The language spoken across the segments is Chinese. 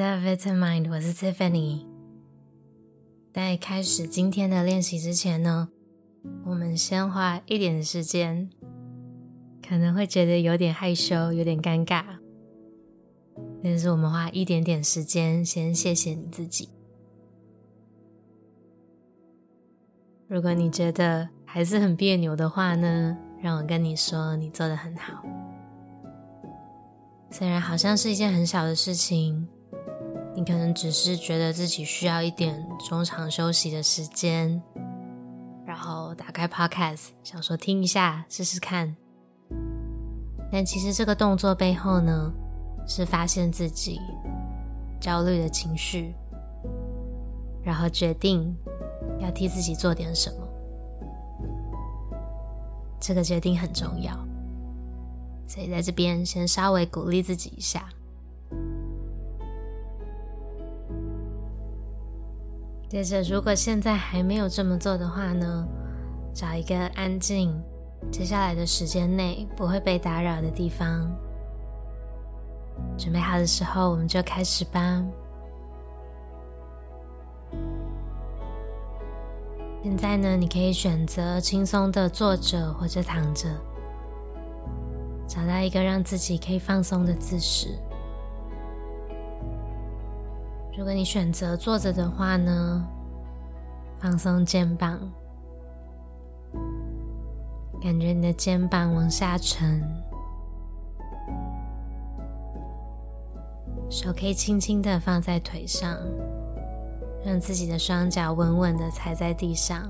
的 Vitamind，我是 Tiffany。在开始今天的练习之前呢，我们先花一点时间，可能会觉得有点害羞，有点尴尬，但是我们花一点点时间，先谢谢你自己。如果你觉得还是很别扭的话呢，让我跟你说，你做的很好。虽然好像是一件很小的事情。你可能只是觉得自己需要一点中场休息的时间，然后打开 Podcast，想说听一下试试看。但其实这个动作背后呢，是发现自己焦虑的情绪，然后决定要替自己做点什么。这个决定很重要，所以在这边先稍微鼓励自己一下。接着，如果现在还没有这么做的话呢，找一个安静，接下来的时间内不会被打扰的地方。准备好的时候，我们就开始吧。现在呢，你可以选择轻松的坐着或者躺着，找到一个让自己可以放松的姿势。如果你选择坐着的话呢，放松肩膀，感觉你的肩膀往下沉，手可以轻轻的放在腿上，让自己的双脚稳稳的踩在地上。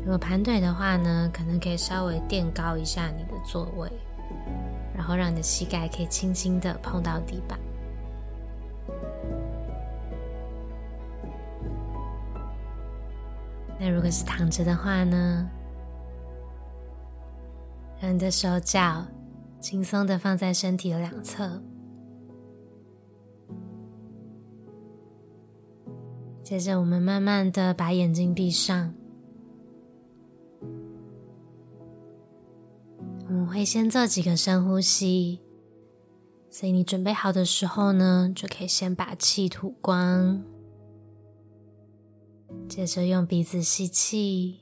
如果盘腿的话呢，可能可以稍微垫高一下你的座位。然后让你的膝盖可以轻轻的碰到地板。那如果是躺着的话呢？让你的手脚轻松的放在身体的两侧。接着，我们慢慢的把眼睛闭上。我会先做几个深呼吸，所以你准备好的时候呢，就可以先把气吐光，接着用鼻子吸气，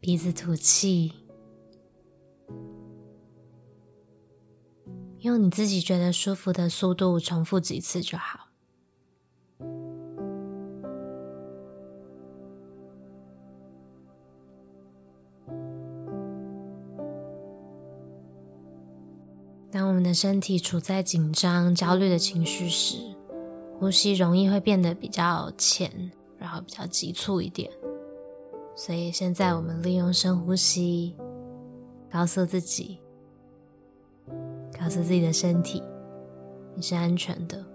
鼻子吐气，用你自己觉得舒服的速度重复几次就好。当我们的身体处在紧张、焦虑的情绪时，呼吸容易会变得比较浅，然后比较急促一点。所以现在我们利用深呼吸，告诉自己，告诉自己的身体，你是安全的。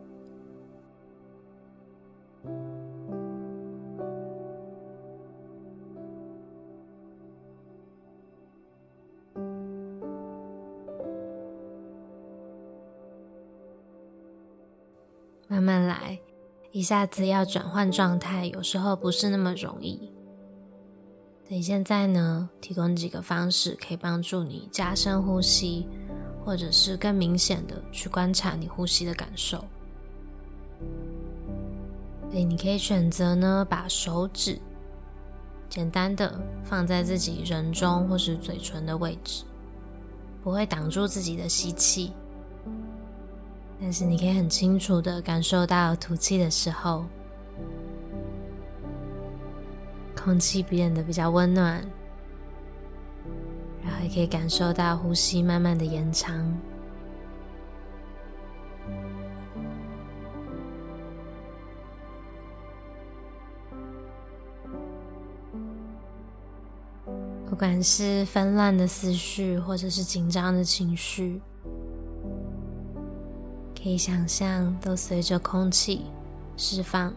慢来，一下子要转换状态，有时候不是那么容易。所以现在呢，提供几个方式可以帮助你加深呼吸，或者是更明显的去观察你呼吸的感受。所以你可以选择呢，把手指简单的放在自己人中或是嘴唇的位置，不会挡住自己的吸气。但是你可以很清楚的感受到吐气的时候，空气变得比较温暖，然后也可以感受到呼吸慢慢的延长。不管是纷乱的思绪，或者是紧张的情绪。可以想象，都随着空气释放。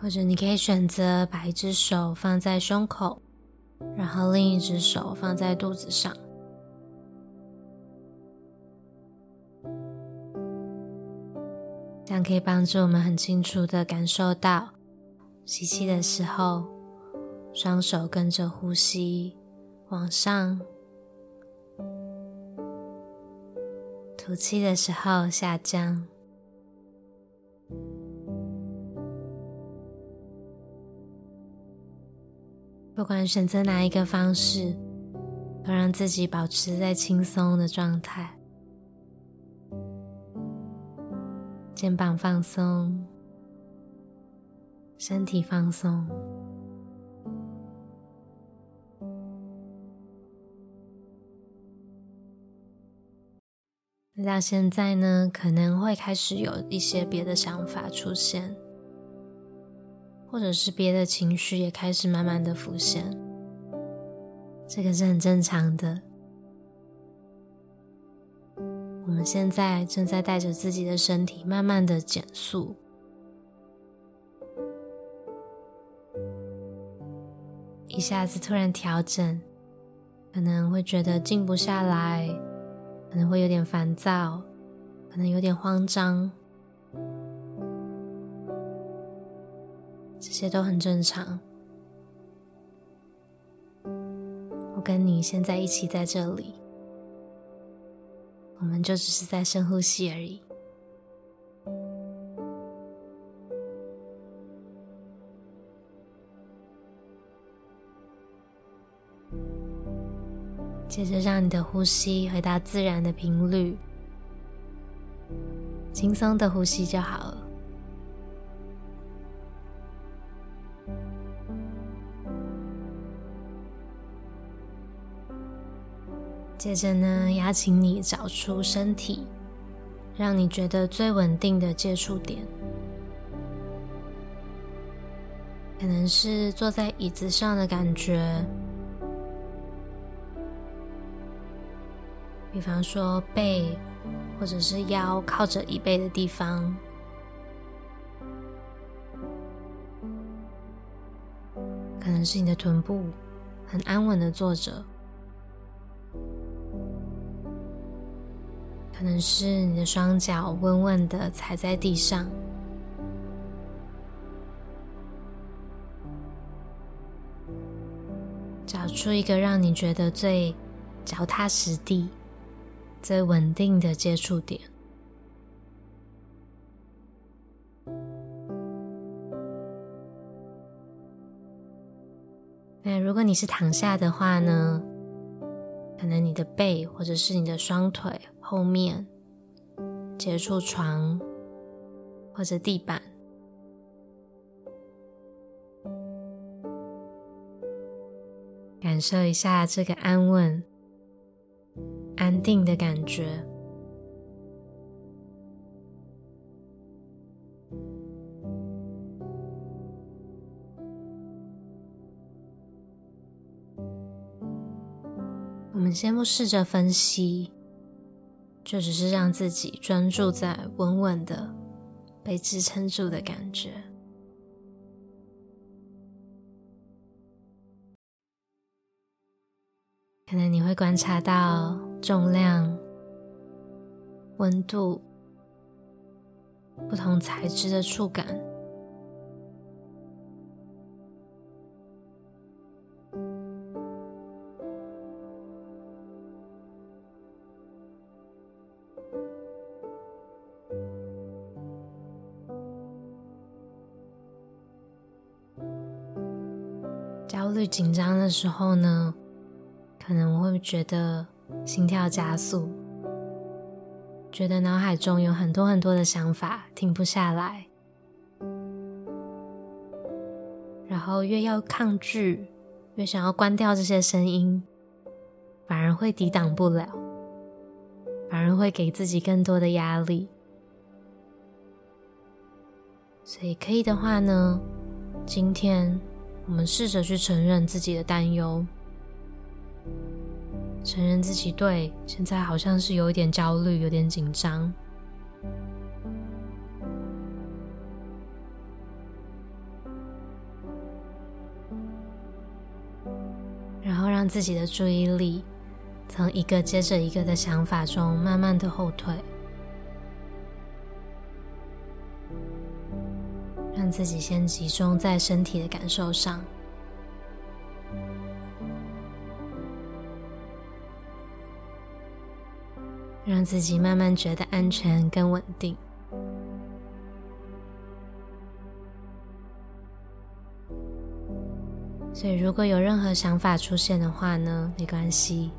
或者你可以选择把一只手放在胸口，然后另一只手放在肚子上。这样可以帮助我们很清楚的感受到，吸气的时候，双手跟着呼吸往上；吐气的时候下降。不管选择哪一个方式，都让自己保持在轻松的状态。肩膀放松，身体放松。那现在呢，可能会开始有一些别的想法出现，或者是别的情绪也开始慢慢的浮现。这个是很正常的。们现在正在带着自己的身体慢慢的减速，一下子突然调整，可能会觉得静不下来，可能会有点烦躁，可能有点慌张，这些都很正常。我跟你现在一起在这里。我们就只是在深呼吸而已。接着，让你的呼吸回到自然的频率，轻松的呼吸就好了。接着呢，邀请你找出身体让你觉得最稳定的接触点，可能是坐在椅子上的感觉，比方说背或者是腰靠着椅背的地方，可能是你的臀部很安稳的坐着。可能是你的双脚稳稳的踩在地上，找出一个让你觉得最脚踏实地、最稳定的接触点。那如果你是躺下的话呢？可能你的背或者是你的双腿。后面接触床或者地板，感受一下这个安稳、安定的感觉。我们先不试着分析。就只是让自己专注在稳稳的被支撑住的感觉。可能你会观察到重量、温度、不同材质的触感。焦虑紧张的时候呢，可能我会觉得心跳加速，觉得脑海中有很多很多的想法停不下来，然后越要抗拒，越想要关掉这些声音，反而会抵挡不了，反而会给自己更多的压力。所以可以的话呢，今天。我们试着去承认自己的担忧，承认自己对现在好像是有一点焦虑，有点紧张，然后让自己的注意力从一个接着一个的想法中慢慢的后退，自己先集中在身体的感受上，让自己慢慢觉得安全跟稳定。所以，如果有任何想法出现的话呢，没关系，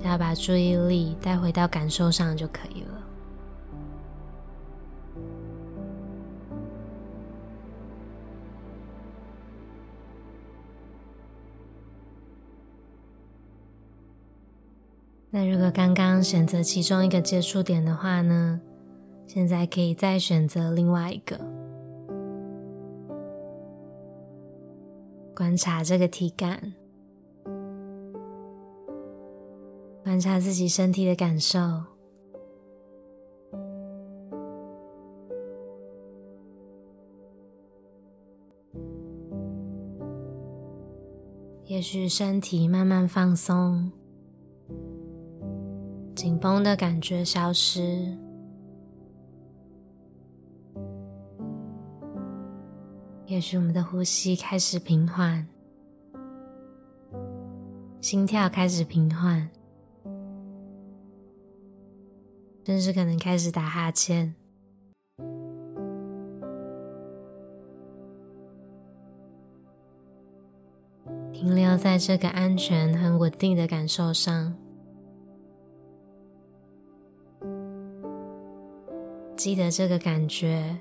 只要把注意力带回到感受上就可以了。刚刚选择其中一个接触点的话呢，现在可以再选择另外一个。观察这个体感，观察自己身体的感受。也许身体慢慢放松，紧绷的感觉消失。也许我们的呼吸开始平缓，心跳开始平缓，甚至可能开始打哈欠。停留在这个安全、很稳定的感受上，记得这个感觉。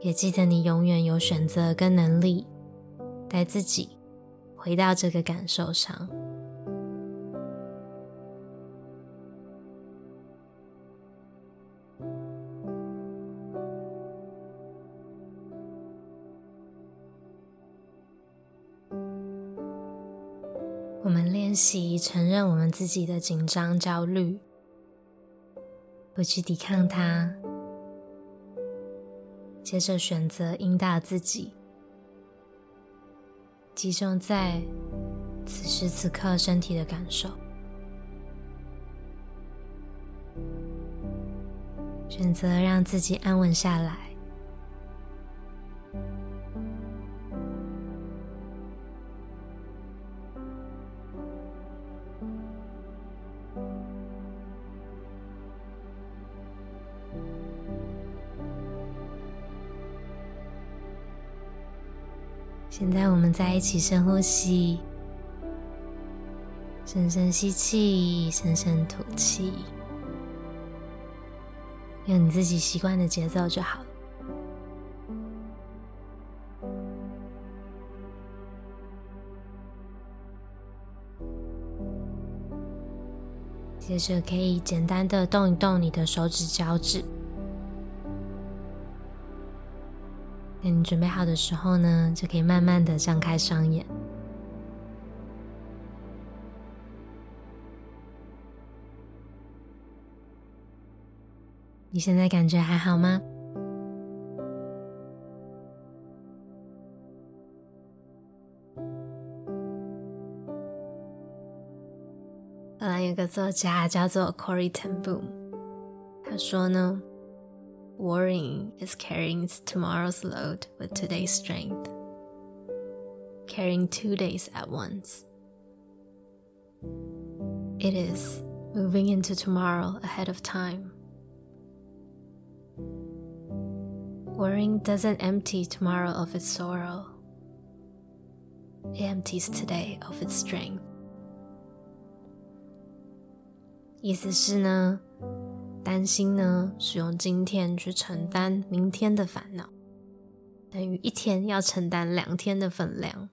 也记得，你永远有选择跟能力，带自己回到这个感受上。我们练习承认我们自己的紧张、焦虑，不去抵抗它。接着选择引导自己，集中在此时此刻身体的感受，选择让自己安稳下来。们再一起深呼吸，深深吸气，深深吐气，用你自己习惯的节奏就好。接着可以简单的动一动你的手指、脚趾。等你准备好的时候呢，就可以慢慢的张开双眼。你现在感觉还好吗？后来有个作家叫做 Corrie ten Boom，他说呢。Worrying is carrying tomorrow's load with today's strength, carrying two days at once. It is moving into tomorrow ahead of time. Worrying doesn't empty tomorrow of its sorrow, it empties today of its strength. 意思是呢， 担心呢，是用今天去承担明天的烦恼，等于一天要承担两天的分量，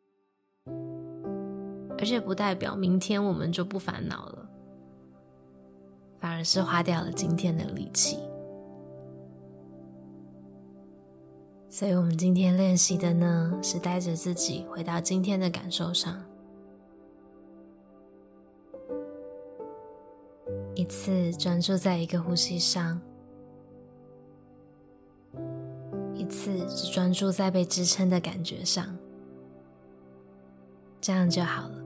而且不代表明天我们就不烦恼了，反而是花掉了今天的力气。所以，我们今天练习的呢，是带着自己回到今天的感受上。一次专注在一个呼吸上，一次只专注在被支撑的感觉上，这样就好了。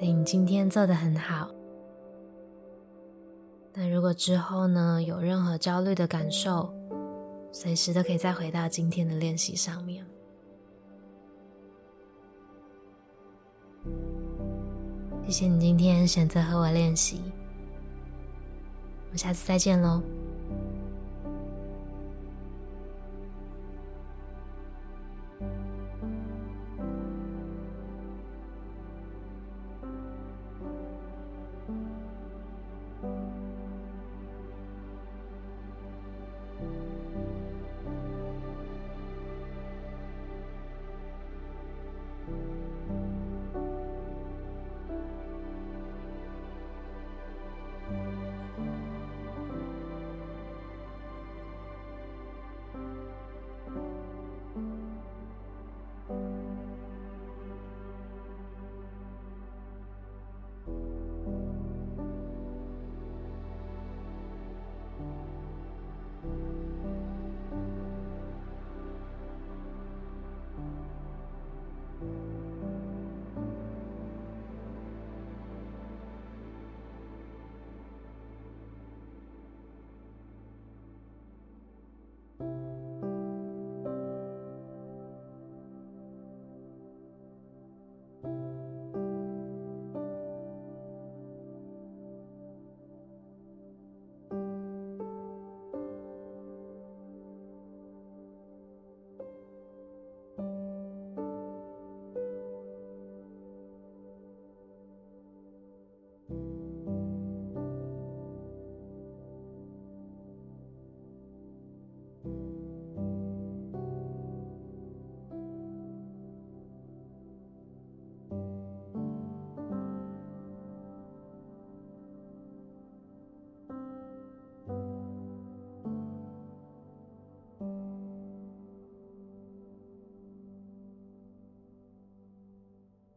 你今天做的很好。那如果之后呢，有任何焦虑的感受，随时都可以再回到今天的练习上面。谢谢你今天选择和我练习，我们下次再见喽。